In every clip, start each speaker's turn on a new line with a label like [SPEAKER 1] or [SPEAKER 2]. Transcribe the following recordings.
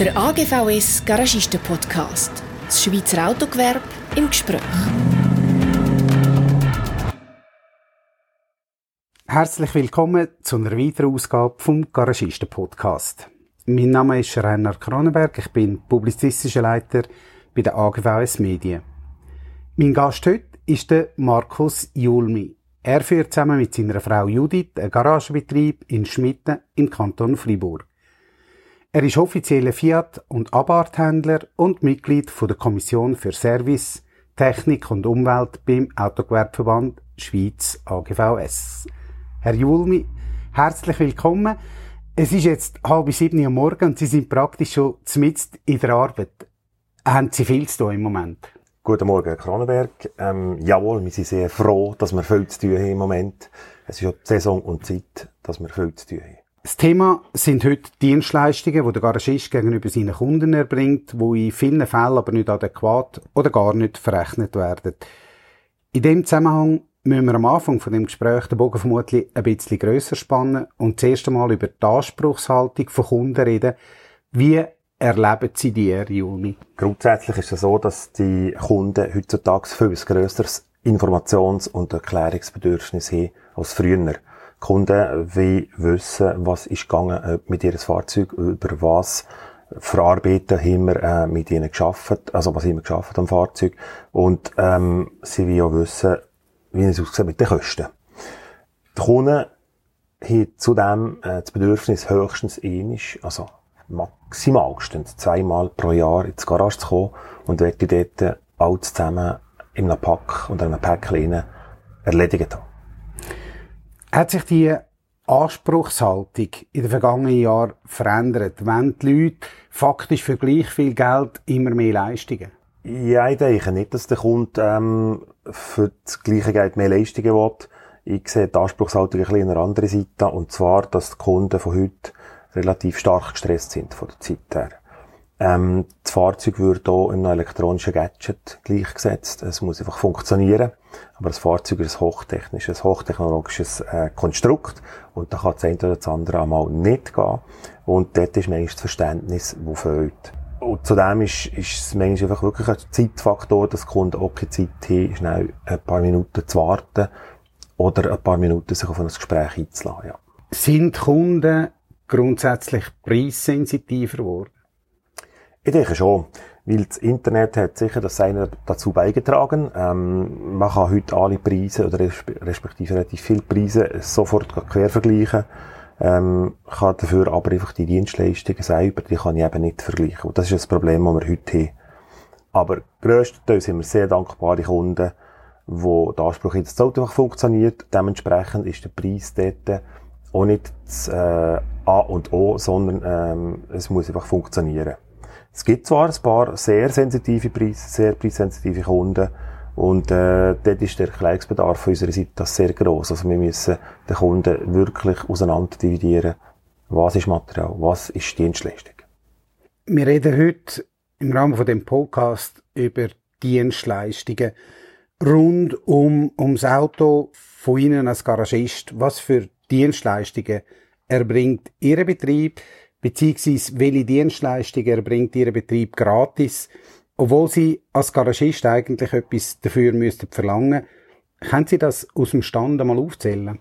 [SPEAKER 1] Der AGVS Garagisten Podcast. Das Schweizer Autogewerbe im Gespräch.
[SPEAKER 2] Herzlich willkommen zu einer weiteren Ausgabe vom Garagisten Podcast. Mein Name ist Rainer Kronenberg, ich bin publizistischer Leiter bei der AGVS Medien. Mein Gast heute ist der Markus Julmi. Er führt zusammen mit seiner Frau Judith einen Garagenbetrieb in Schmitten im Kanton Fribourg. Er ist offizieller Fiat- und Abarthändler und Mitglied der Kommission für Service, Technik und Umwelt beim Autogewerbeverband Schweiz AGVS. Herr Julmi, herzlich willkommen. Es ist jetzt halb sieben Uhr morgen und Sie sind praktisch schon mitten in der Arbeit. Haben Sie viel zu tun im Moment?
[SPEAKER 3] Guten Morgen, Kronenberg. Ähm, jawohl, wir sind sehr froh, dass wir viel zu tun haben im Moment. Es ist ja die Saison und die Zeit, dass wir viel zu tun haben.
[SPEAKER 2] Das Thema sind heute Dienstleistungen, die der Garagist gegenüber seinen Kunden erbringt, die in vielen Fällen aber nicht adäquat oder gar nicht verrechnet werden. In dem Zusammenhang müssen wir am Anfang von dem Gespräch den Bogen vermutlich ein bisschen grösser spannen und zuerst einmal über die Anspruchshaltung von Kunden reden. Wie erleben Sie die, Herr Juni?
[SPEAKER 3] Grundsätzlich ist es so, dass die Kunden heutzutage viel grösseres Informations- und Erklärungsbedürfnis haben als früher. Kunden wollen wissen, was ist gegangen äh, mit ihrem Fahrzeug, über was verarbeiten haben wir äh, mit ihnen geschafft, also was haben wir geschafft am Fahrzeug und ähm, sie wollen auch wissen, wie es aussieht mit den Kosten. Die Kunden haben zudem äh, das Bedürfnis höchstens ähnlich, also maximalstens zweimal pro Jahr ins Garage zu kommen und dort dort alles zusammen in einem Pack und einem Päckchen erledigt haben.
[SPEAKER 2] Hat sich die Anspruchshaltung in den vergangenen Jahren verändert, wenn die Leute faktisch für gleich viel Geld immer mehr Leistungen?
[SPEAKER 3] Ja, ich denke nicht, dass der Kunde ähm, für das gleiche Geld mehr Leistungen will. Ich sehe die Anspruchshaltung ein bisschen an einer anderen Seite, und zwar, dass die Kunden von heute relativ stark gestresst sind von der Zeit her. Ähm, das Fahrzeug wird hier in einem elektronischen Gadget gleichgesetzt. Es muss einfach funktionieren. Aber das Fahrzeug ist ein hochtechnisches, hochtechnologisches äh, Konstrukt. Und da kann das eine oder das andere einmal nicht gehen. Und dort ist manchmal das Verständnis, wo fehlt. Und zudem ist, ist es manchmal einfach wirklich ein Zeitfaktor, dass Kunden auch keine Zeit haben, schnell ein paar Minuten zu warten oder ein paar Minuten sich auf ein Gespräch einzulassen. Ja.
[SPEAKER 2] Sind Kunden grundsätzlich preissensitiver geworden?
[SPEAKER 3] Ich denke schon, weil das Internet hat sicher das eine dazu beigetragen. Ähm, man kann heute alle Preise oder respektive relativ viele Preise sofort quer vergleichen. Ähm, kann dafür aber einfach die Dienstleistungen selber, die kann ich eben nicht vergleichen. Und das ist das Problem, das wir heute haben. Aber grösstenteils sind wir sehr dankbare Kunden, wo der Anspruch in das Auto funktioniert. Dementsprechend ist der Preis dort auch nicht das äh, A und O, sondern ähm, es muss einfach funktionieren. Es gibt zwar ein paar sehr sensitive Preise, sehr preissensitive Kunden, und äh, dort ist der Erklärungsbedarf von unserer Seite sehr groß. Also wir müssen den Kunden wirklich auseinander dividieren, was ist Material, was ist Dienstleistung.
[SPEAKER 2] Wir reden heute im Rahmen von dem Podcast über Dienstleistungen rund um ums Auto von Ihnen als Garagist. Was für Dienstleistungen erbringt Ihr Betrieb, beziehungsweise welche Dienstleistungen erbringt Ihr Betrieb gratis? obwohl Sie als Garagist eigentlich etwas dafür müssten verlangen. Können Sie das aus dem Stand einmal aufzählen?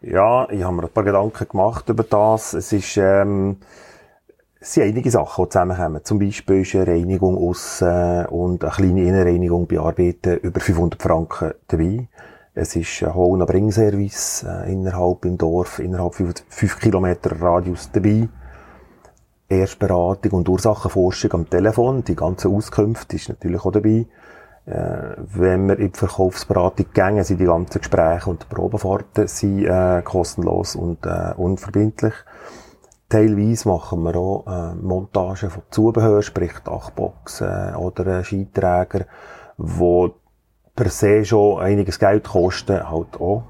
[SPEAKER 3] Ja, ich habe mir ein paar Gedanken gemacht über das. Es ist, ähm, es sind einige Sachen, die zusammenkommen. Zum Beispiel ist eine Reinigung aussen und eine kleine Innenreinigung bearbeiten über 500 Franken dabei. Es ist ein Hol- und Bringservice äh, innerhalb im Dorf, innerhalb 5 Kilometer Radius dabei. Erstberatung und Ursachenforschung am Telefon. Die ganze Auskünfte ist natürlich auch dabei. Äh, wenn wir in die Verkaufsberatung gehen, sind die ganzen Gespräche und Probefahrten sind, äh, kostenlos und äh, unverbindlich. Teilweise machen wir auch äh, Montagen von Zubehör, sprich Dachboxen oder Skiträger, wo per se schon einiges Geld kosten, halt auch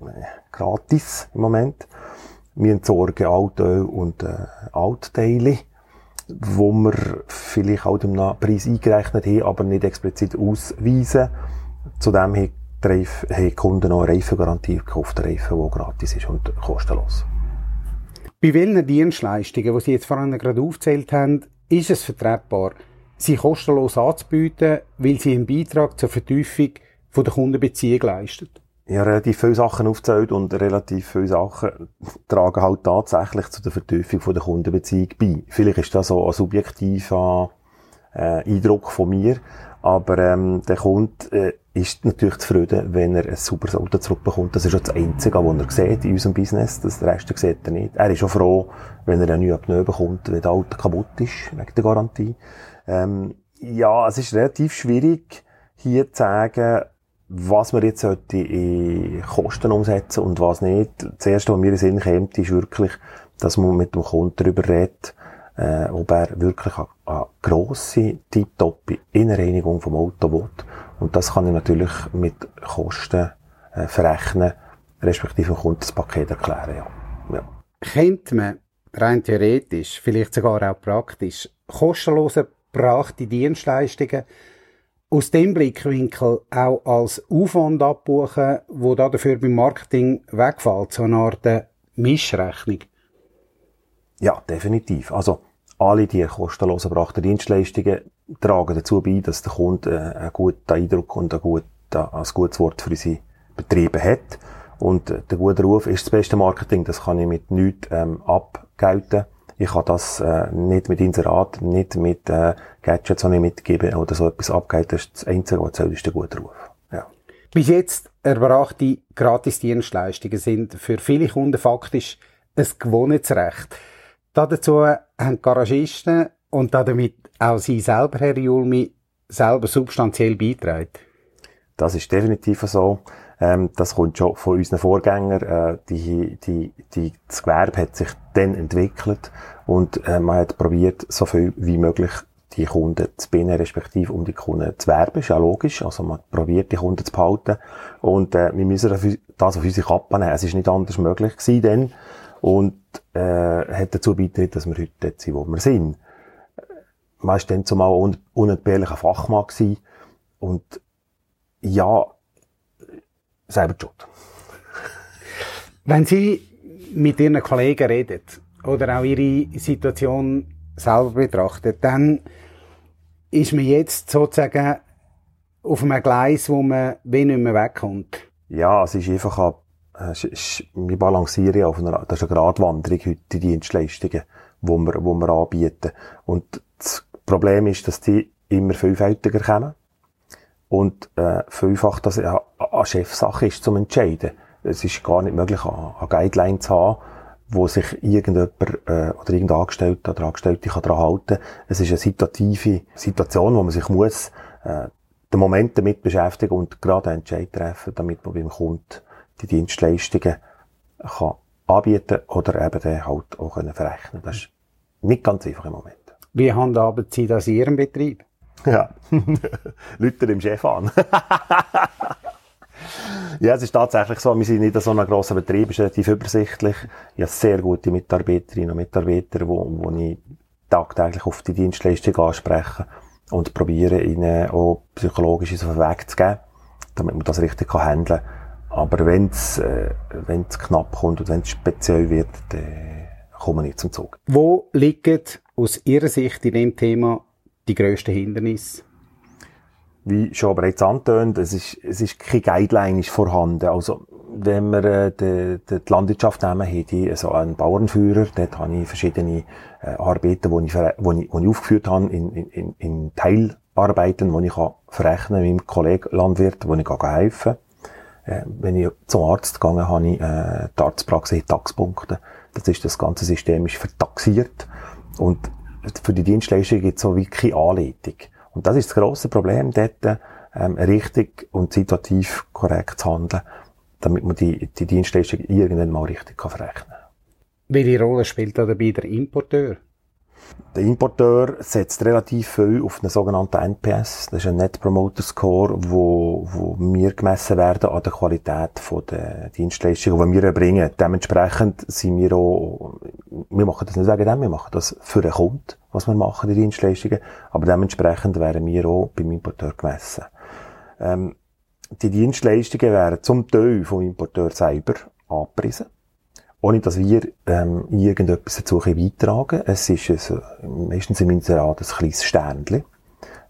[SPEAKER 3] äh, gratis im Moment. Wir entsorgen Altöl und äh, Altteile, wo wir vielleicht auch dem Preis eingerechnet haben, aber nicht explizit ausweisen. Zudem haben die, Kunden noch eine Reifengarantie gekauft, Reifen, die gratis ist und kostenlos.
[SPEAKER 2] Bei welchen Dienstleistungen, die Sie jetzt vorhin gerade aufgezählt haben, ist es vertretbar, sie kostenlos anzubieten, weil sie einen Beitrag zur Vertiefung der Kundenbeziehung leistet?
[SPEAKER 3] Ja, relativ viele Sachen aufzählt und relativ viele Sachen tragen halt tatsächlich zu der Vertiefung von der Kundenbeziehung bei. Vielleicht ist das so ein subjektiver äh, Eindruck von mir, aber ähm, der Kunde äh, ist natürlich zufrieden, wenn er ein sauberes Auto zurückbekommt. Das ist auch das Einzige, was er sieht in unserem Business. Das Rest sieht er nicht. Er ist auch froh, wenn er ein neues Pneu bekommt, wenn das Auto kaputt ist, wegen der Garantie. Ähm, ja, es ist relativ schwierig, hier zu sagen, was man jetzt sollte in Kosten umsetzen und was nicht. Das Erste, was mir in den Sinn kommt, ist wirklich, dass man mit dem Kunden darüber redet, äh, ob er wirklich eine, eine grosse, tiptoppe Innenreinigung vom Auto will. Und das kann ich natürlich mit Kosten äh, verrechnen, respektive dem Kunden das Paket erklären, ja. ja.
[SPEAKER 2] Könnte man rein theoretisch, vielleicht sogar auch praktisch, kostenlose brachte Dienstleistungen aus dem Blickwinkel auch als Aufwand abbuchen, wo da dafür beim Marketing wegfällt, so eine Art äh, Mischrechnung?
[SPEAKER 3] Ja, definitiv. Also, alle die kostenlos erbrachten Dienstleistungen tragen dazu bei, dass der Kunde äh, einen guten Eindruck und ein, gut, ein gutes Wort für unsere Betriebe hat. Und äh, der gute Ruf ist das beste Marketing, das kann ich mit nichts ähm, abgelten. Ich kann das äh, nicht mit Inserat, nicht mit äh, Gadgets, die ich mitgebe oder so etwas abgeht. Das ist das Einzige, was zählt, ist der gute Ruf. Ja.
[SPEAKER 2] Bis jetzt erbrachte Gratisdienstleistungen sind für viele Kunden faktisch ein Gewohnheitsrecht. Dazu haben Garagisten und damit auch Sie selber, Herr Julmi, selber substanziell beitragen.
[SPEAKER 3] Das ist definitiv so. Ähm, das kommt schon von unseren Vorgängern. Äh, die, die, die, das Gewerbe hat sich dann entwickelt und äh, man hat probiert, so viel wie möglich die Kunden zu binden, respektive um die Kunden zu werben. Ist ja logisch. Also man probiert, die Kunden zu behalten. Und äh, wir müssen das auf unsere Kappe nehmen. Es ist nicht anders möglich gewesen dann. Und äh, hat dazu beigetragen, dass wir heute dort sind, wo wir sind. Man war dann zumal un unentbehrlicher Fachmann gewesen. Und ja, selber schuld.
[SPEAKER 2] Wenn Sie mit Ihren Kollegen reden oder auch Ihre Situation selber betrachten, dann ist man jetzt sozusagen auf einem Gleis, wo man wie nicht mehr wegkommt.
[SPEAKER 3] Ja, es ist einfach wir balancieren auf einer, das ist eine Gratwanderung heute, die Dienstleistungen, die wir, die wir anbieten. Und das Problem ist, dass die immer vielfältiger kommen und äh, vielfach das eine, eine Chefsache ist zum Entscheiden. Es ist gar nicht möglich, eine, eine Guideline zu haben, wo sich irgendjemand äh, oder irgendein Angestellter oder Angestellte kann daran halten Es ist eine situative Situation, wo man sich muss äh, den Moment damit beschäftigen und gerade einen Entscheid treffen, damit man beim Kunden die Dienstleistungen kann anbieten oder eben dann halt auch können verrechnen. Das ist nicht ganz einfach im Moment.
[SPEAKER 2] Wie handhaben Sie das in Ihrem Betrieb?
[SPEAKER 3] Ja. Leute dem Chef an. ja, es ist tatsächlich so, wir sind nicht so ein grosser Betrieb, es ist relativ übersichtlich. Ich habe sehr gute Mitarbeiterinnen und Mitarbeiter, wo, wo ich tagtäglich auf die Dienstleistung anspreche und probiere ihnen auch psychologisch auf den Weg zu geben, damit man das richtig handeln kann. Aber wenn es äh, wenn's knapp kommt und wenn es speziell wird, dann kommen wir nicht zum Zug.
[SPEAKER 2] Wo liegen aus Ihrer Sicht in dem Thema die grössten Hindernisse?
[SPEAKER 3] Wie schon bereits angetönt, es ist, es ist keine Guideline ist vorhanden. Also, wenn wir äh, die, die, Landwirtschaft nehmen, habe ich also einen Bauernführer, dort habe ich verschiedene äh, Arbeiten, die ich, wo ich, wo ich aufgeführt habe, in, in, in Teilarbeiten, die ich kann verrechnen meinem Kollegen Landwirt, wo ich helfen kann. Äh, wenn ich zum Arzt gegangen habe, ich äh, die Arztpraxis Taxpunkte. Das ist, das ganze System ist vertaxiert. Und für die Dienstleistung gibt es so wie keine Anleitung. Und das ist das grosse Problem dort, ähm, richtig und situativ korrekt zu handeln, damit man die, die Dienstleistung irgendwann mal richtig kann verrechnen kann.
[SPEAKER 2] Welche Rolle spielt da dabei der Importeur?
[SPEAKER 3] Der Importeur setzt relativ viel auf einen sogenannten NPS. Das ist ein Net Promoter Score, wo, wo wir gemessen werden an der Qualität der Dienstleistungen, die wir erbringen. Dementsprechend sind wir auch, wir machen das nicht wegen dem, wir machen das für den Kunden, was wir machen, die Dienstleistungen. Aber dementsprechend werden wir auch beim Importeur gemessen. Ähm, die Dienstleistungen werden zum Teil vom Importeur selber angepriesen. ohne dass wir ähm, irgendetwas dazu beitragen Es ist ein, meistens im Inserat ein kleines Sternchen,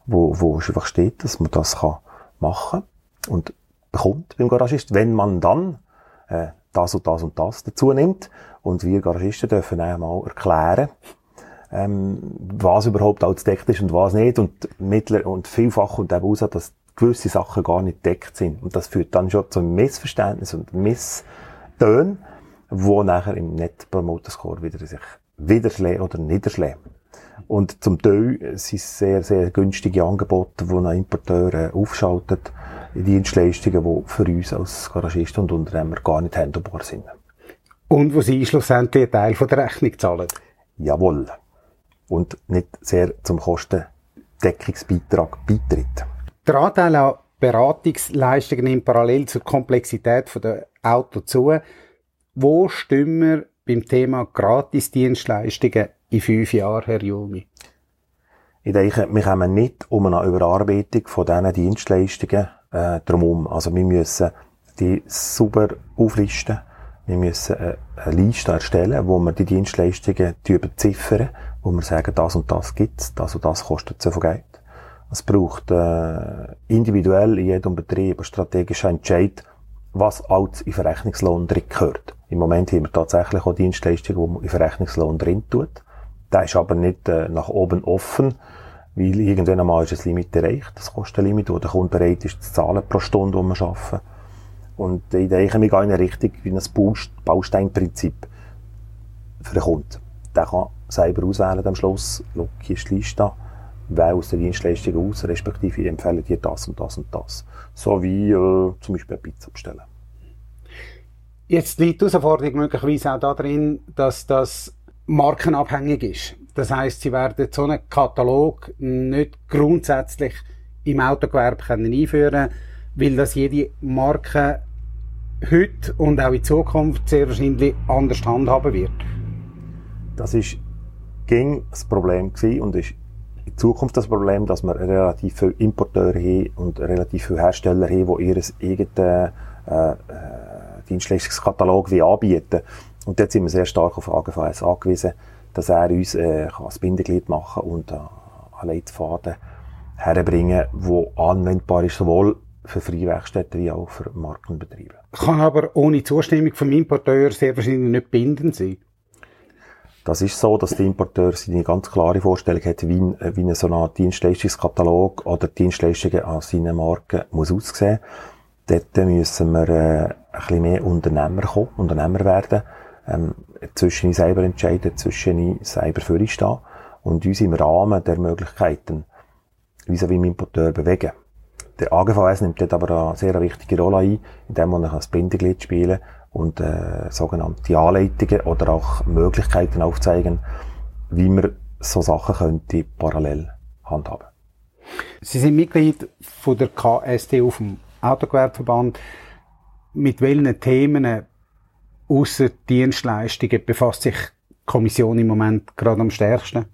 [SPEAKER 3] wo, wo es einfach steht, dass man das kann machen und bekommt beim Garagist, wenn man dann äh, das und das und das dazu nimmt. Und wir Garagisten dürfen einmal erklären, ähm, was überhaupt alles deckt ist und was nicht. Und mittler und vielfach kommt eben raus, dass gewisse Sachen gar nicht deckt sind. Und das führt dann schon zu Missverständnis und Misstönen, wo nachher im Net Promoter Score wieder sich widerschlägt oder niederschlägt. Und zum Teil sind es sehr, sehr günstige Angebote, die ein Importeur äh, aufschaltet, Dienstleistungen, die für uns als Garagisten und Unternehmer gar nicht handelbar sind.
[SPEAKER 2] Und wo Sie schlussendlich einen Teil von der Rechnung zahlen?
[SPEAKER 3] Jawohl. Und nicht sehr zum Kostendeckungsbeitrag beitritt.
[SPEAKER 2] Der Anteil an Beratungsleistungen nimmt parallel zur Komplexität der Auto zu. Wo stimmen wir beim Thema Gratisdienstleistungen in fünf Jahren, Herr Julmi?
[SPEAKER 3] Ich denke, wir kommen nicht um eine Überarbeitung von diesen Dienstleistungen äh, drumherum. Also wir müssen die super auflisten. Wir müssen eine, eine Liste erstellen, wo wir die Dienstleistungen beziffern, wo wir sagen, das und das gibt's, das und das kostet so viel Geld. Es braucht äh, individuell in jedem Betrieb einen strategischen Entscheid, was alles in Verrechnungslohn drin gehört. Im Moment haben wir tatsächlich auch Dienstleistungen, die man in Verrechnungslohn drin tut. Der ist aber nicht äh, nach oben offen, weil irgendwann einmal ist das Limit erreicht, das Kostenlimit, wo der Kunde bereit ist zu zahlen pro Stunde, die wir arbeiten. Und ich denke, wir gehen in eine Richtung wie ein Bausteinprinzip für den Kunden. Der kann selber auswählen am Schluss, schau, hier ist die Liste, wähle aus der Dienstleistung aus, respektive ich empfehle dir das und das und das. So wie äh, zum Beispiel eine Pizza bestellen.
[SPEAKER 2] Jetzt liegt die Herausforderung möglicherweise auch darin, dass das markenabhängig ist. Das heißt, sie werden so einen Katalog nicht grundsätzlich im Autogewerbe können einführen weil das jede Marke heute und auch in Zukunft sehr wahrscheinlich anders handhaben wird.
[SPEAKER 3] Das ist ging das Problem und ist in Zukunft das Problem, dass wir relativ viele Importeure haben und relativ viele Hersteller haben, die ihr eigenen äh, äh, Dienstleistungskatalog anbieten. Und dort sind wir sehr stark auf AGVS angewiesen, dass er uns äh, das Bindeglied machen und äh, einen Leitfaden herbringen, wo anwendbar ist, sowohl für Freiwerkstätten wie auch für Markenbetriebe.
[SPEAKER 2] Kann aber ohne Zustimmung vom Importeur sehr wahrscheinlich nicht bindend sein.
[SPEAKER 3] Das ist so, dass der Importeur seine ganz klare Vorstellung hat, wie, wie ein so ein Dienstleistungskatalog oder Dienstleistungen an seinen Marken muss aussehen. Dort müssen wir äh, ein bisschen mehr Unternehmer kommen, Unternehmer werden ähm, zwischen selber entscheiden, zwischen selber für stehen und uns im Rahmen der Möglichkeiten wie so wie im Importeur bewegen. Der AGVS nimmt dort aber eine sehr wichtige Rolle ein, indem man als Bindeglied spielen und äh, sogenannte Anleitungen oder auch Möglichkeiten aufzeigen, wie man so Sachen könnte parallel handhaben.
[SPEAKER 2] Sie sind Mitglied von der KSDU vom Autogewerbeverband. Mit welchen Themen außer Dienstleistungen befasst sich die Kommission im Moment gerade am stärksten?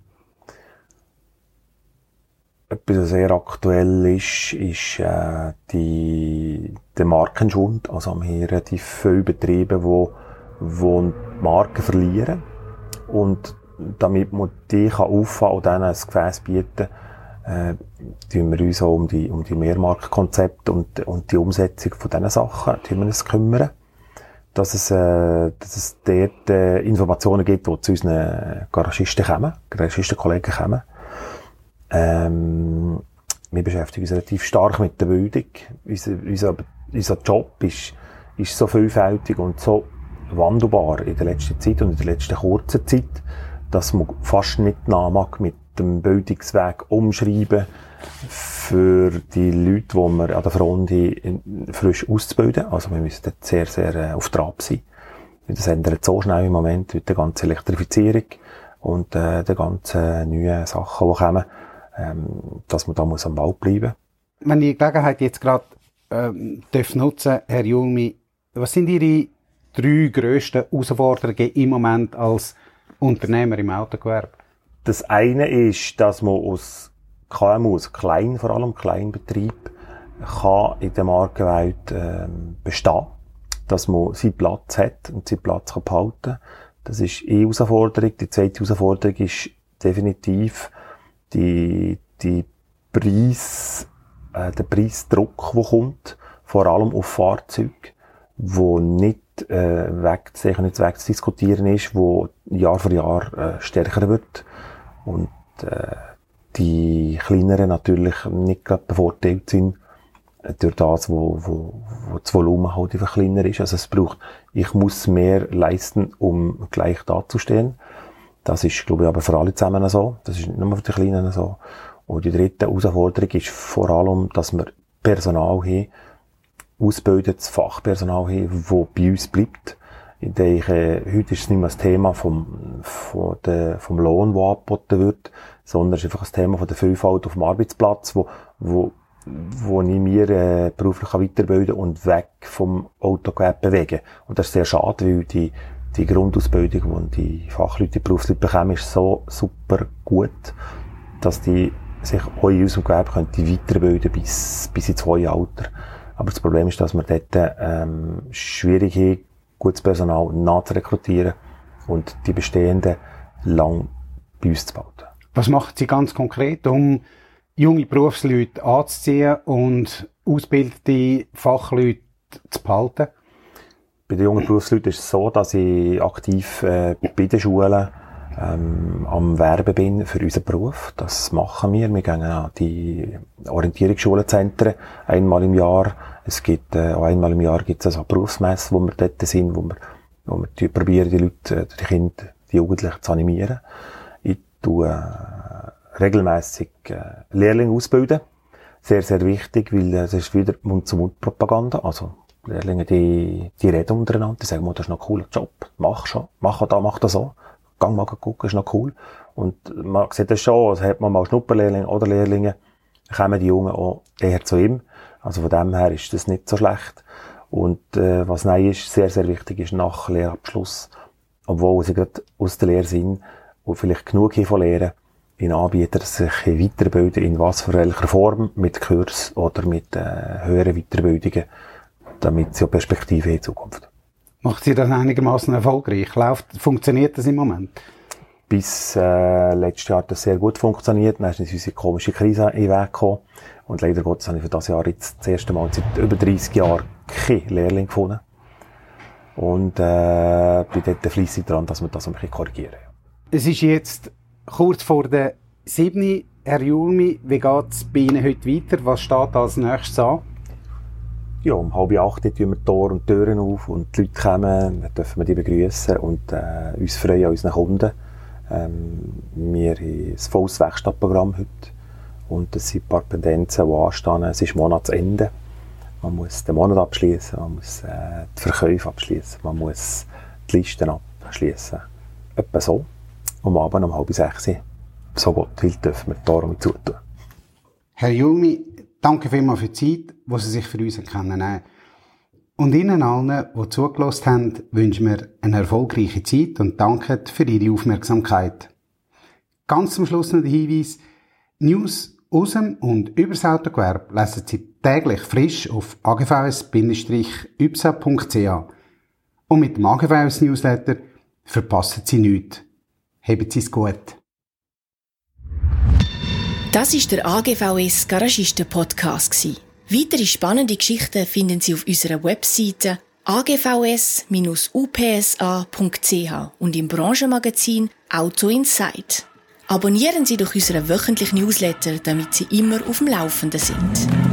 [SPEAKER 3] Etwas, was sehr aktuell ist, ist äh, die, der Markenschwund. Also haben relativ viele Betriebe, wo, wo Marken verlieren. Und damit man die kann auffangen und denen ein Gefäß bieten äh, tun wir uns auch um die, um die Mehrmarktkonzepte und, und die Umsetzung von diesen Sachen tun wir uns kümmern dass es, äh, dass es dort äh, Informationen gibt, die zu unseren Garagisten kommen, Garagistenkollegen kommen. Ähm, wir beschäftigen uns relativ stark mit der Bildung. Unser, unser, unser Job ist, ist so vielfältig und so wandelbar in der letzten Zeit und in der letzten kurzen Zeit, dass man fast nicht nach mit dem Bildungsweg umschreiben für die Leute, die wir an der Front frisch auszubilden. Also wir müssen dort sehr, sehr äh, auf Trab sein. Das ändert so schnell im Moment mit der ganzen Elektrifizierung und äh, der ganzen neuen Sachen, die kommen, ähm, dass man da muss am Ball bleiben
[SPEAKER 2] Wenn ich die Gelegenheit jetzt gerade ähm, nutzen, Herr Julmi, was sind Ihre drei grössten Herausforderungen im Moment als Unternehmer im Autogewerbe?
[SPEAKER 3] Das eine ist, dass man aus KMUs, klein, vor allem Kleinbetrieb, kann in der Markenwelt ähm, bestehen. dass man seinen Platz hat und seinen Platz kann behalten Das ist eine Herausforderung. Die zweite Herausforderung ist definitiv die, die Preis, äh, der Preisdruck, der kommt, vor allem auf Fahrzeuge, wo nicht äh, weg, sicher nicht wegzudiskutieren ist, wo Jahr für Jahr äh, stärker wird und äh, die kleineren natürlich nicht gerade bevorteilt sind äh, durch das, wo, wo, wo das Volumen halt einfach kleiner ist. Also es braucht, ich muss mehr leisten, um gleich dazustehen. Das ist, glaube ich, aber für alle zusammen so. Das ist nicht nur für die Kleinen so. Und die dritte Herausforderung ist vor allem, dass wir Personal haben, ausgebildetes Fachpersonal haben, das bei uns bleibt. Ich denke, heute ist es nicht mehr das Thema vom, von der, vom Lohn, der angeboten wird, sondern es ist einfach ein Thema von der Vielfalt auf dem Arbeitsplatz, wo, wo, wo ich mir äh, beruflich weiterbilden und weg vom Autogewerbe bewegen. Und das ist sehr schade, weil die, die Grundausbildung, die die Fachleute, die Berufsleute bekommen, ist so super gut, dass die sich auch in unserem Gewerbe könnte weiterbilden bis, bis ins hohe Alter. Aber das Problem ist, dass wir dort ähm, schwierig haben, gutes Personal nachzurekrutieren und die bestehenden lang bei uns zu behalten.
[SPEAKER 2] Was macht Sie ganz konkret, um junge Berufsleute anzuziehen und ausgebildete Fachleute zu behalten?
[SPEAKER 3] Bei den jungen Berufsleuten ist es so, dass ich aktiv äh, bei den Schulen ähm, am Werben bin für unseren Beruf. Das machen wir. Wir gehen an die Orientierungsschulenzentren einmal im Jahr. Es gibt äh, auch einmal im Jahr gibt es also Berufsmesse, wo wir dort sind, wo wir, wo wir die, probieren, die Leute, die Kinder, die Jugendlichen zu animieren. Ich tue äh, regelmäßig äh, Lehrlinge ausbilden. Sehr, sehr wichtig, weil es ist wieder Mund-zu-Mund-Propaganda. Also Lehrlinge, die, die reden untereinander, die sagen, das ist noch ein cooler Job, mach schon, mach da, mach das so gang mal gucken, ist noch cool. Und man sieht das schon, also hat man mal Schnupperlehrlinge oder Lehrlinge, kommen die Jungen auch eher zu ihm. Also von dem her ist das nicht so schlecht. Und äh, was nein ist, sehr, sehr wichtig ist nach Lehrabschluss, obwohl sie gerade aus der Lehre sind und vielleicht genug von Lehren, in Anbieter sich weiterbilden, in was für welcher Form, mit Kurs oder mit äh, höheren Weiterbildungen, damit sie auch Perspektive in Zukunft
[SPEAKER 2] Macht sie das einigermaßen erfolgreich? Läuft, funktioniert das im Moment?
[SPEAKER 3] Bis äh, letztes Jahr hat das sehr gut funktioniert. Dann ist unsere komische Krise in den Weg gekommen. Und leider Gottes habe ich für das Jahr jetzt das erste Mal seit über 30 Jahren keinen Lehrling gefunden. Und äh, bin dort fleissig dran, dass wir das ein bisschen korrigieren.
[SPEAKER 2] Es ist jetzt kurz vor der 7. Herr Julmi, wie geht es bei Ihnen heute weiter? Was steht als nächstes an?
[SPEAKER 3] ja, um halb acht tun wir Tor und Türen auf und die Leute kommen, dann dürfen wir die begrüßen und äh, uns freuen an unseren Kunden. Ähm, wir haben ein volles Werkstattprogramm heute und es sind ein paar Pendenzen, die anstehen. Es ist Monatsende. Man muss den Monat abschließen, man muss äh, die Verkäufe abschließen, man muss die Listen abschließen. Etwa so. Um Abend um halb sechs, so Gott will, dürfen wir die Tore zutun.
[SPEAKER 2] Herr Jumi, Danke vielmals für die Zeit, die Sie sich für uns kennen. Und Ihnen allen, die zugelassen haben, wünschen wir eine erfolgreiche Zeit und danken für Ihre Aufmerksamkeit. Ganz zum Schluss noch der Hinweis, News aus dem und über das Autogewerbe lesen Sie täglich frisch auf agvs-ypsa.ch. Und mit dem AGVS Newsletter verpassen Sie nichts. Haben Sie es gut.
[SPEAKER 1] Das ist der AGVS Garagisten Podcast Weitere spannende Geschichten finden Sie auf unserer Webseite agvs-upsa.ch und im Branchenmagazin Auto Insight. Abonnieren Sie doch unseren wöchentlichen Newsletter, damit Sie immer auf dem Laufenden sind.